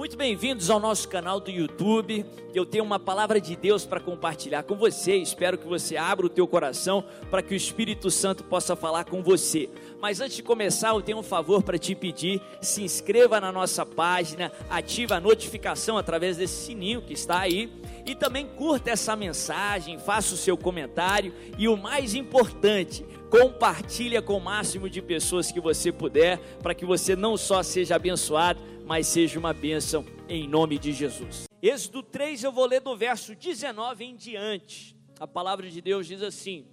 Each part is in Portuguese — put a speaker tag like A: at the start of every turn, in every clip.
A: Muito bem-vindos ao nosso canal do YouTube. Eu tenho uma palavra de Deus para compartilhar com você. Espero que você abra o teu coração para que o Espírito Santo possa falar com você. Mas antes de começar, eu tenho um favor para te pedir: se inscreva na nossa página, ative a notificação através desse sininho que está aí e também curta essa mensagem, faça o seu comentário e o mais importante, compartilha com o máximo de pessoas que você puder, para que você não só seja abençoado, mas seja uma bênção em nome de Jesus. Êxodo 3, eu vou ler do verso 19 em diante. A palavra de Deus diz assim: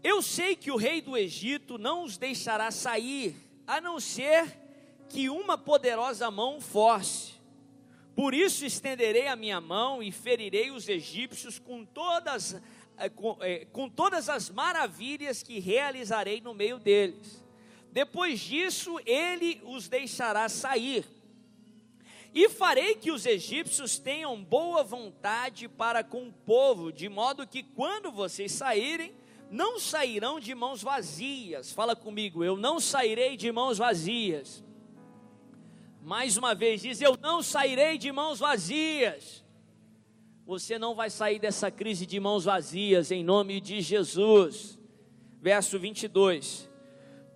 A: Eu sei que o rei do Egito não os deixará sair, a não ser que uma poderosa mão force. Por isso estenderei a minha mão e ferirei os egípcios com todas, eh, com, é, com todas as maravilhas que realizarei no meio deles. Depois disso, ele os deixará sair e farei que os egípcios tenham boa vontade para com o povo, de modo que quando vocês saírem, não sairão de mãos vazias. Fala comigo, eu não sairei de mãos vazias. Mais uma vez diz: Eu não sairei de mãos vazias. Você não vai sair dessa crise de mãos vazias, em nome de Jesus. Verso 22.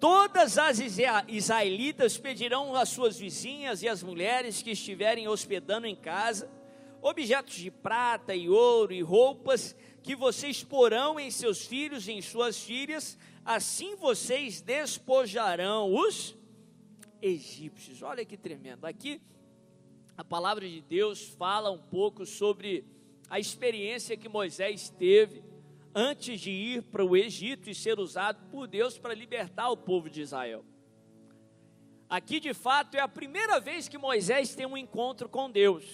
A: Todas as israelitas pedirão às suas vizinhas e às mulheres que estiverem hospedando em casa objetos de prata e ouro e roupas que vocês porão em seus filhos e em suas filhas, assim vocês despojarão os egípcios. Olha que tremendo. Aqui a palavra de Deus fala um pouco sobre a experiência que Moisés teve antes de ir para o Egito e ser usado por Deus para libertar o povo de Israel. Aqui de fato é a primeira vez que Moisés tem um encontro com Deus.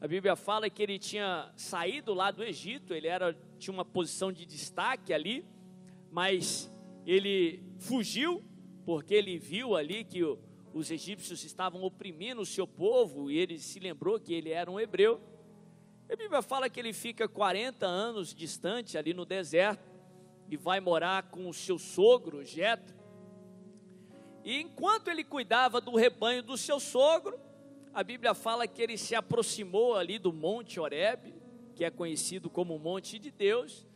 A: A Bíblia fala que ele tinha saído lá do Egito, ele era, tinha uma posição de destaque ali, mas ele fugiu porque ele viu ali que os egípcios estavam oprimindo o seu povo e ele se lembrou que ele era um hebreu. A Bíblia fala que ele fica 40 anos distante ali no deserto e vai morar com o seu sogro, Jetro. E enquanto ele cuidava do rebanho do seu sogro, a Bíblia fala que ele se aproximou ali do Monte Horebe, que é conhecido como Monte de Deus,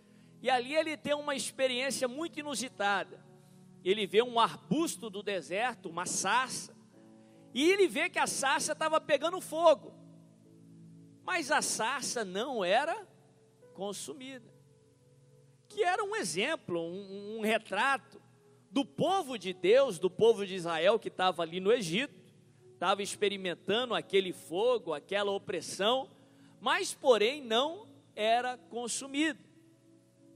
A: e ali ele tem uma experiência muito inusitada. Ele vê um arbusto do deserto, uma sarça, e ele vê que a sarça estava pegando fogo. Mas a sarça não era consumida. Que era um exemplo, um, um retrato do povo de Deus, do povo de Israel que estava ali no Egito, estava experimentando aquele fogo, aquela opressão, mas porém não era consumido.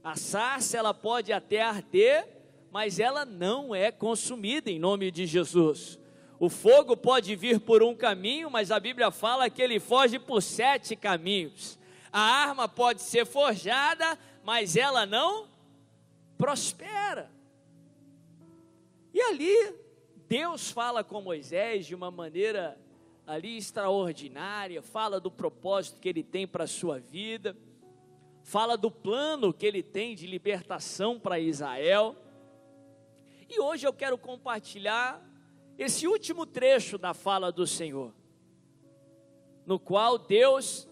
A: A sarça ela pode até arder, mas ela não é consumida em nome de Jesus. O fogo pode vir por um caminho, mas a Bíblia fala que ele foge por sete caminhos. A arma pode ser forjada, mas ela não prospera. E ali, Deus fala com Moisés de uma maneira ali extraordinária, fala do propósito que ele tem para a sua vida, fala do plano que ele tem de libertação para Israel. E hoje eu quero compartilhar esse último trecho da fala do Senhor, no qual Deus,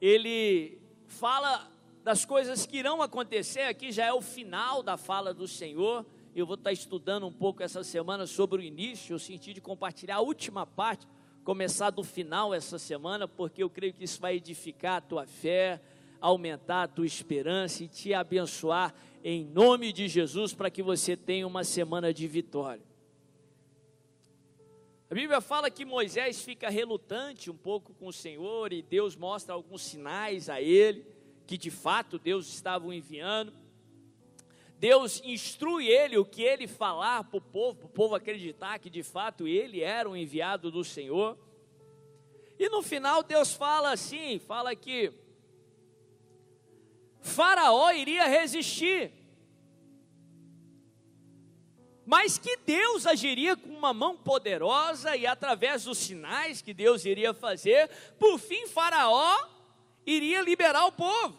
A: ele fala das coisas que irão acontecer, aqui já é o final da fala do Senhor, eu vou estar estudando um pouco essa semana sobre o início, eu senti de compartilhar a última parte, começar do final essa semana, porque eu creio que isso vai edificar a tua fé, aumentar a tua esperança e te abençoar em nome de Jesus para que você tenha uma semana de vitória. A Bíblia fala que Moisés fica relutante um pouco com o Senhor e Deus mostra alguns sinais a ele que de fato Deus estava o enviando. Deus instrui ele o que ele falar para o povo, para o povo acreditar que de fato ele era o enviado do Senhor. E no final Deus fala assim, fala que Faraó iria resistir mas que Deus agiria com uma mão poderosa e através dos sinais que Deus iria fazer, por fim Faraó iria liberar o povo.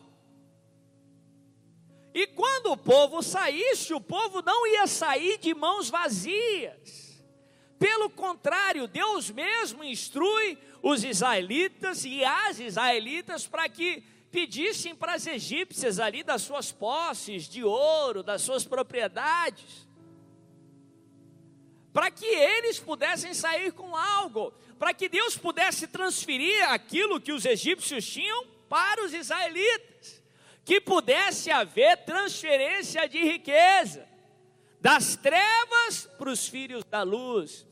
A: E quando o povo saísse, o povo não ia sair de mãos vazias. Pelo contrário, Deus mesmo instrui os israelitas e as israelitas para que pedissem para as egípcias ali das suas posses de ouro, das suas propriedades, para que eles pudessem sair com algo, para que Deus pudesse transferir aquilo que os egípcios tinham para os israelitas, que pudesse haver transferência de riqueza das trevas para os filhos da luz.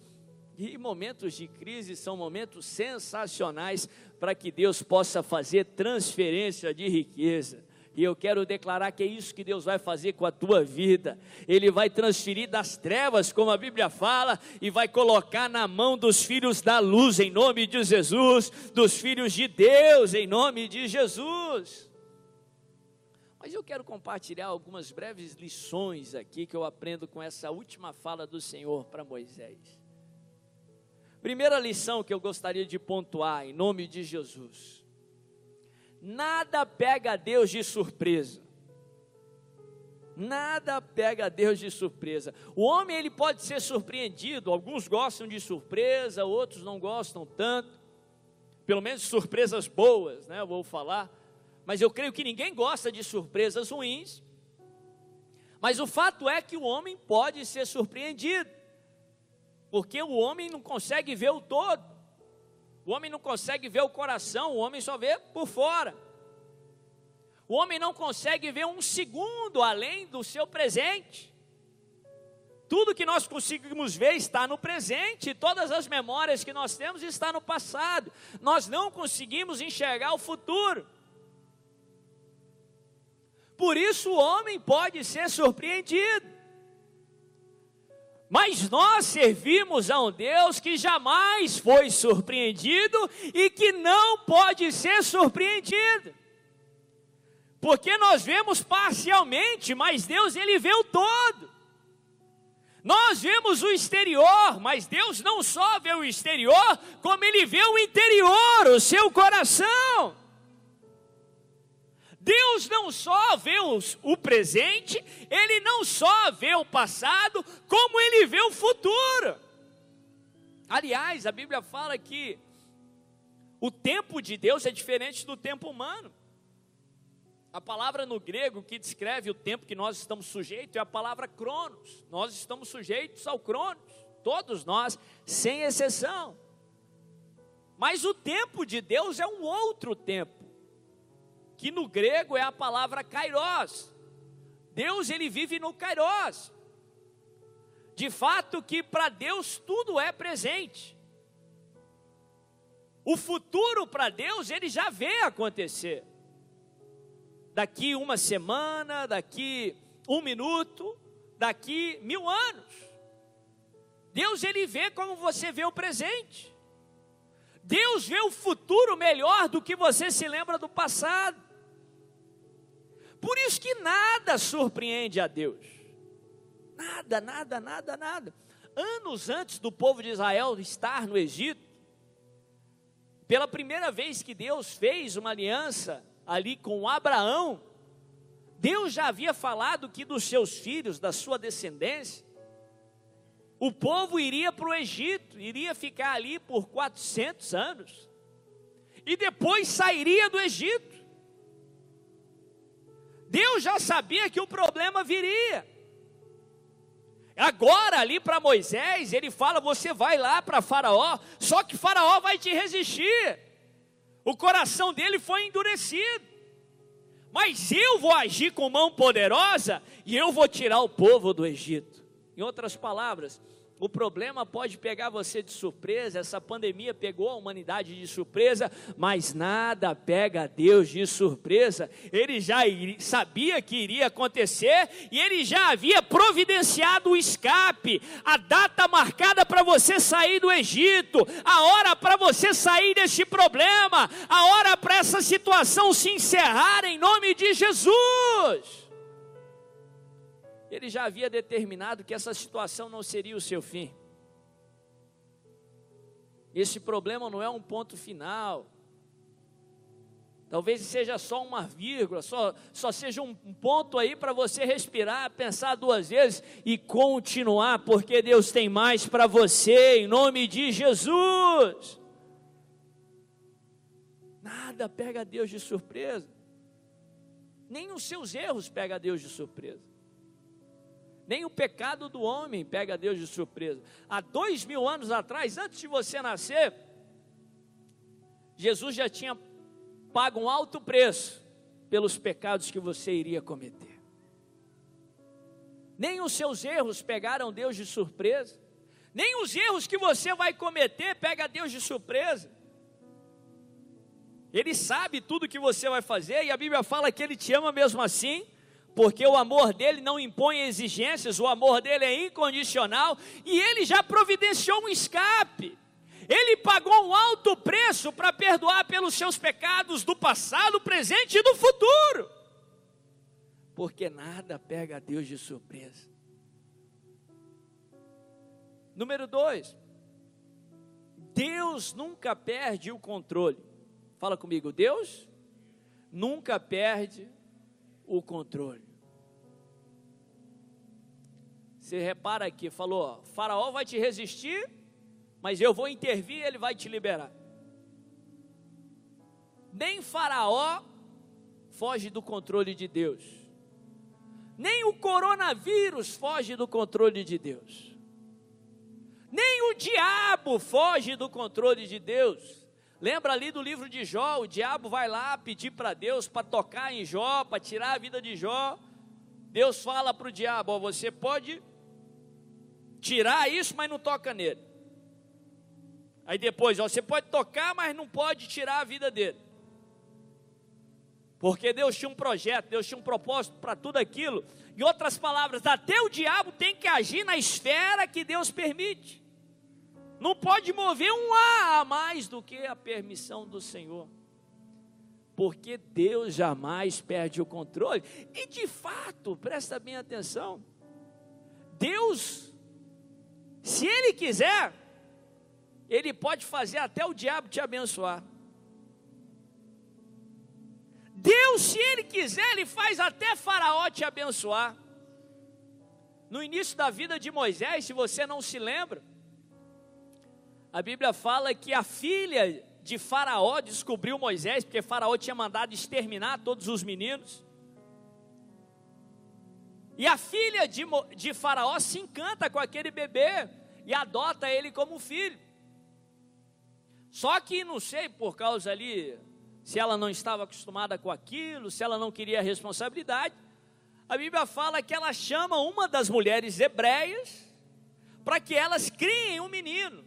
A: E momentos de crise são momentos sensacionais para que Deus possa fazer transferência de riqueza. E eu quero declarar que é isso que Deus vai fazer com a tua vida. Ele vai transferir das trevas, como a Bíblia fala, e vai colocar na mão dos filhos da luz, em nome de Jesus, dos filhos de Deus, em nome de Jesus. Mas eu quero compartilhar algumas breves lições aqui que eu aprendo com essa última fala do Senhor para Moisés. Primeira lição que eu gostaria de pontuar, em nome de Jesus: nada pega Deus de surpresa. Nada pega Deus de surpresa. O homem ele pode ser surpreendido, alguns gostam de surpresa, outros não gostam tanto. Pelo menos surpresas boas, né? Eu vou falar. Mas eu creio que ninguém gosta de surpresas ruins. Mas o fato é que o homem pode ser surpreendido. Porque o homem não consegue ver o todo. O homem não consegue ver o coração, o homem só vê por fora. O homem não consegue ver um segundo além do seu presente. Tudo que nós conseguimos ver está no presente, todas as memórias que nós temos estão no passado. Nós não conseguimos enxergar o futuro. Por isso o homem pode ser surpreendido. Mas nós servimos a um Deus que jamais foi surpreendido e que não pode ser surpreendido. Porque nós vemos parcialmente, mas Deus ele vê o todo. Nós vemos o exterior, mas Deus não só vê o exterior, como ele vê o interior, o seu coração. Deus não só vê os, o presente, Ele não só vê o passado, como Ele vê o futuro. Aliás, a Bíblia fala que o tempo de Deus é diferente do tempo humano. A palavra no grego que descreve o tempo que nós estamos sujeitos é a palavra cronos. Nós estamos sujeitos ao cronos, todos nós, sem exceção. Mas o tempo de Deus é um outro tempo que no grego é a palavra kairos. Deus ele vive no kairos. De fato que para Deus tudo é presente. O futuro para Deus ele já vê acontecer. Daqui uma semana, daqui um minuto, daqui mil anos. Deus ele vê como você vê o presente. Deus vê o futuro melhor do que você se lembra do passado. Por isso que nada surpreende a Deus. Nada, nada, nada, nada. Anos antes do povo de Israel estar no Egito, pela primeira vez que Deus fez uma aliança ali com Abraão, Deus já havia falado que dos seus filhos, da sua descendência, o povo iria para o Egito, iria ficar ali por 400 anos, e depois sairia do Egito. Deus já sabia que o problema viria. Agora, ali para Moisés, ele fala: Você vai lá para Faraó, só que Faraó vai te resistir. O coração dele foi endurecido. Mas eu vou agir com mão poderosa e eu vou tirar o povo do Egito. Em outras palavras, o problema pode pegar você de surpresa, essa pandemia pegou a humanidade de surpresa, mas nada pega Deus de surpresa. Ele já sabia que iria acontecer e ele já havia providenciado o escape, a data marcada para você sair do Egito, a hora para você sair deste problema, a hora para essa situação se encerrar em nome de Jesus. Ele já havia determinado que essa situação não seria o seu fim. Esse problema não é um ponto final. Talvez seja só uma vírgula, só, só seja um ponto aí para você respirar, pensar duas vezes e continuar, porque Deus tem mais para você, em nome de Jesus. Nada pega Deus de surpresa, nem os seus erros pega Deus de surpresa, nem o pecado do homem pega Deus de surpresa. Há dois mil anos atrás, antes de você nascer, Jesus já tinha paga um alto preço pelos pecados que você iria cometer. Nem os seus erros pegaram Deus de surpresa, nem os erros que você vai cometer pega Deus de surpresa. Ele sabe tudo que você vai fazer e a Bíblia fala que ele te ama mesmo assim, porque o amor dele não impõe exigências, o amor dele é incondicional e ele já providenciou um escape. Ele pagou um alto preço para perdoar pelos seus pecados do passado, presente e do futuro. Porque nada pega a Deus de surpresa. Número dois, Deus nunca perde o controle. Fala comigo, Deus nunca perde o controle. Você repara aqui, falou, Faraó vai te resistir, mas eu vou intervir e ele vai te liberar. Nem Faraó foge do controle de Deus, nem o coronavírus foge do controle de Deus, nem o diabo foge do controle de Deus. Lembra ali do livro de Jó? O diabo vai lá pedir para Deus para tocar em Jó, para tirar a vida de Jó. Deus fala para o diabo: ó, você pode tirar isso, mas não toca nele. Aí depois, ó, você pode tocar, mas não pode tirar a vida dele. Porque Deus tinha um projeto, Deus tinha um propósito para tudo aquilo. Em outras palavras, até o diabo tem que agir na esfera que Deus permite. Não pode mover um A a mais do que a permissão do Senhor. Porque Deus jamais perde o controle. E de fato, presta bem atenção. Deus, se Ele quiser, ele pode fazer até o diabo te abençoar. Deus, se Ele quiser, Ele faz até Faraó te abençoar. No início da vida de Moisés, se você não se lembra, a Bíblia fala que a filha de Faraó descobriu Moisés, porque Faraó tinha mandado exterminar todos os meninos. E a filha de, de Faraó se encanta com aquele bebê e adota ele como filho. Só que não sei por causa ali, se ela não estava acostumada com aquilo, se ela não queria a responsabilidade. A Bíblia fala que ela chama uma das mulheres hebreias para que elas criem um menino,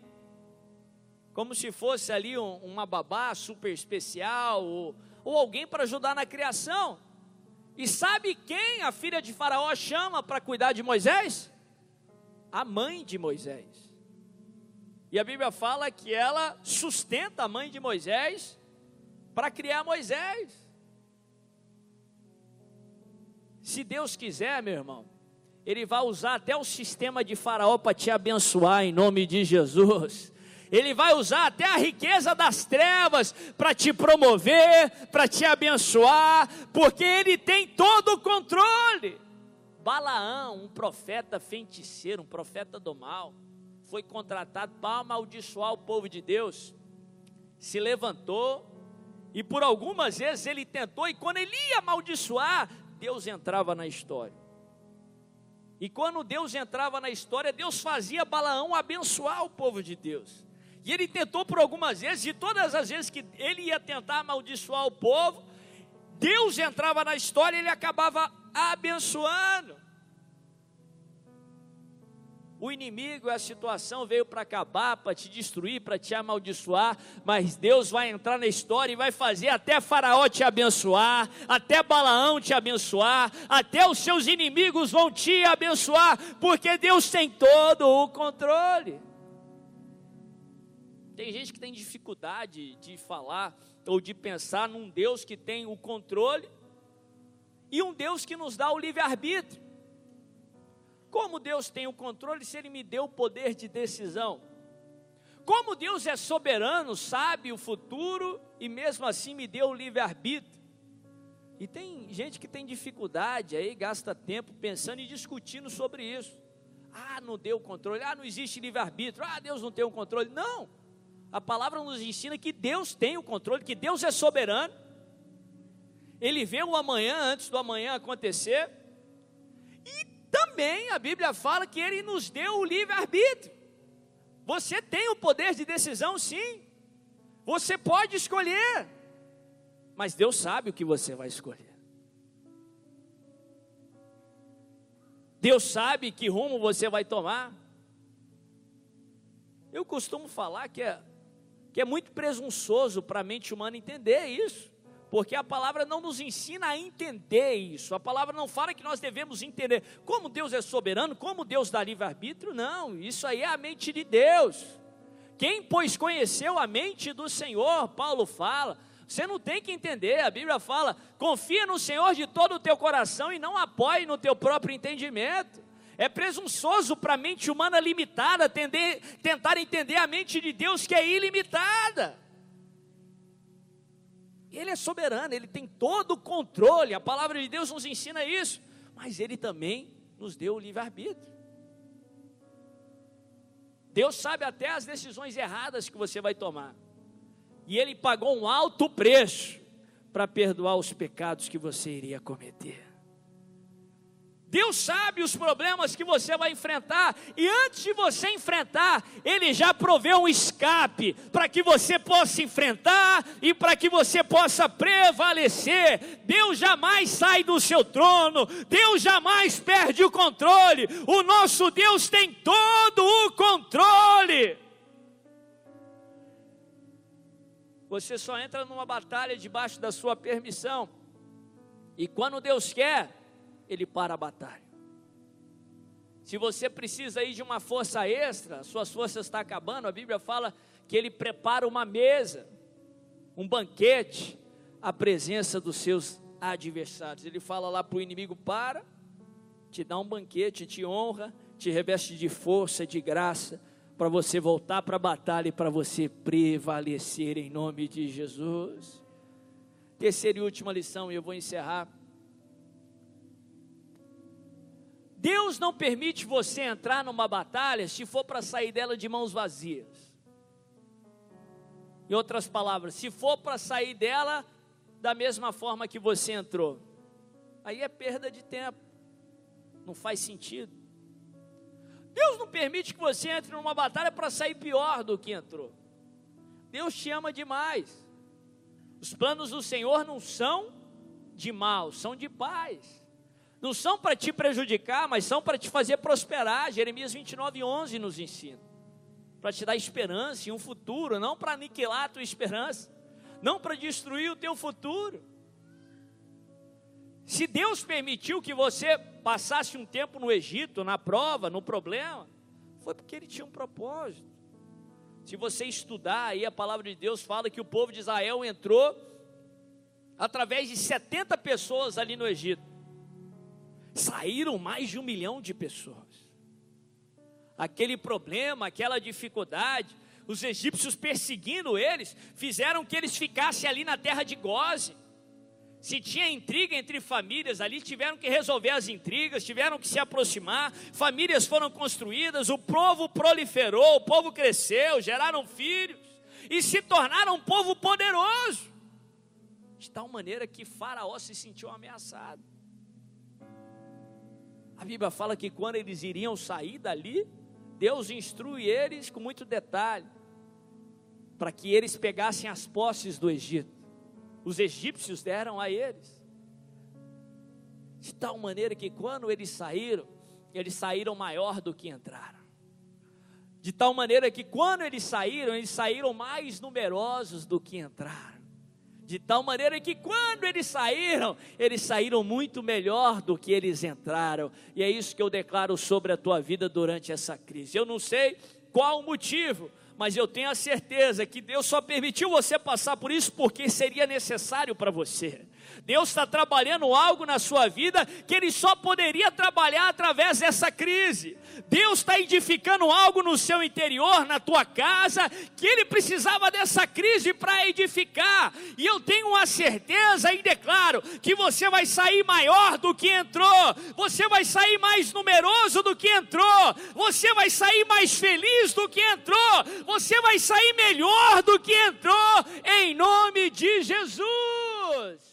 A: como se fosse ali um, uma babá super especial ou, ou alguém para ajudar na criação. E sabe quem a filha de Faraó chama para cuidar de Moisés? A mãe de Moisés. E a Bíblia fala que ela sustenta a mãe de Moisés para criar Moisés. Se Deus quiser, meu irmão, Ele vai usar até o sistema de Faraó para te abençoar em nome de Jesus. Ele vai usar até a riqueza das trevas para te promover, para te abençoar, porque Ele tem todo o controle. Balaão, um profeta feiticeiro, um profeta do mal foi contratado para amaldiçoar o povo de Deus, se levantou e por algumas vezes ele tentou, e quando ele ia amaldiçoar, Deus entrava na história. E quando Deus entrava na história, Deus fazia Balaão abençoar o povo de Deus. E ele tentou por algumas vezes, e todas as vezes que ele ia tentar amaldiçoar o povo, Deus entrava na história e ele acabava abençoando. O inimigo, a situação veio para acabar, para te destruir, para te amaldiçoar, mas Deus vai entrar na história e vai fazer até Faraó te abençoar, até Balaão te abençoar, até os seus inimigos vão te abençoar, porque Deus tem todo o controle. Tem gente que tem dificuldade de falar ou de pensar num Deus que tem o controle e um Deus que nos dá o livre-arbítrio. Como Deus tem o controle se Ele me deu o poder de decisão? como Deus é soberano, sabe o futuro e mesmo assim me deu o livre-arbítrio. E tem gente que tem dificuldade aí, gasta tempo pensando e discutindo sobre isso. Ah, não deu controle. Ah, não existe livre-arbítrio. Ah, Deus não tem o controle. Não. A palavra nos ensina que Deus tem o controle, que Deus é soberano. Ele vê o amanhã antes do amanhã acontecer. E também a Bíblia fala que ele nos deu o livre-arbítrio. Você tem o poder de decisão, sim. Você pode escolher. Mas Deus sabe o que você vai escolher. Deus sabe que rumo você vai tomar. Eu costumo falar que é, que é muito presunçoso para a mente humana entender isso, porque a palavra não nos ensina a entender isso, a palavra não fala que nós devemos entender como Deus é soberano, como Deus dá livre-arbítrio, não, isso aí é a mente de Deus. Quem, pois, conheceu a mente do Senhor, Paulo fala, você não tem que entender, a Bíblia fala: confia no Senhor de todo o teu coração e não apoie no teu próprio entendimento. É presunçoso para a mente humana limitada tender, tentar entender a mente de Deus que é ilimitada. Ele é soberano, ele tem todo o controle, a palavra de Deus nos ensina isso, mas ele também nos deu o livre-arbítrio. Deus sabe até as decisões erradas que você vai tomar. E ele pagou um alto preço para perdoar os pecados que você iria cometer. Deus sabe os problemas que você vai enfrentar, e antes de você enfrentar, Ele já proveu um escape para que você possa enfrentar e para que você possa prevalecer. Deus jamais sai do seu trono, Deus jamais perde o controle, o nosso Deus tem todo o controle. Você só entra numa batalha debaixo da sua permissão. E quando Deus quer, Ele para a batalha. Se você precisa aí de uma força extra, suas forças estão acabando, a Bíblia fala que Ele prepara uma mesa, um banquete, à presença dos seus adversários. Ele fala lá para o inimigo: para, te dá um banquete, te honra, te reveste de força, de graça para você voltar para a batalha e para você prevalecer em nome de Jesus. Terceira e última lição, e eu vou encerrar. Deus não permite você entrar numa batalha se for para sair dela de mãos vazias. Em outras palavras, se for para sair dela da mesma forma que você entrou, aí é perda de tempo, não faz sentido. Deus não permite que você entre numa batalha para sair pior do que entrou. Deus te ama demais. Os planos do Senhor não são de mal, são de paz. Não são para te prejudicar, mas são para te fazer prosperar. Jeremias 29, 11 nos ensina. Para te dar esperança e um futuro, não para aniquilar a tua esperança, não para destruir o teu futuro. Se Deus permitiu que você passasse um tempo no Egito, na prova, no problema, foi porque Ele tinha um propósito. Se você estudar aí, a palavra de Deus fala que o povo de Israel entrou através de 70 pessoas ali no Egito. Saíram mais de um milhão de pessoas. Aquele problema, aquela dificuldade, os egípcios perseguindo eles, fizeram que eles ficassem ali na terra de Goze. Se tinha intriga entre famílias ali, tiveram que resolver as intrigas, tiveram que se aproximar, famílias foram construídas, o povo proliferou, o povo cresceu, geraram filhos e se tornaram um povo poderoso, de tal maneira que Faraó se sentiu ameaçado. A Bíblia fala que quando eles iriam sair dali, Deus instrui eles com muito detalhe, para que eles pegassem as posses do Egito os egípcios deram a eles. De tal maneira que quando eles saíram, eles saíram maior do que entraram. De tal maneira que quando eles saíram, eles saíram mais numerosos do que entraram. De tal maneira que quando eles saíram, eles saíram muito melhor do que eles entraram. E é isso que eu declaro sobre a tua vida durante essa crise. Eu não sei qual o motivo, mas eu tenho a certeza que Deus só permitiu você passar por isso porque seria necessário para você. Deus está trabalhando algo na sua vida que Ele só poderia trabalhar através dessa crise. Deus está edificando algo no seu interior, na tua casa, que Ele precisava dessa crise para edificar. E eu tenho uma certeza e declaro que você vai sair maior do que entrou, você vai sair mais numeroso do que entrou, você vai sair mais feliz do que entrou, você vai sair melhor do que entrou, em nome de Jesus.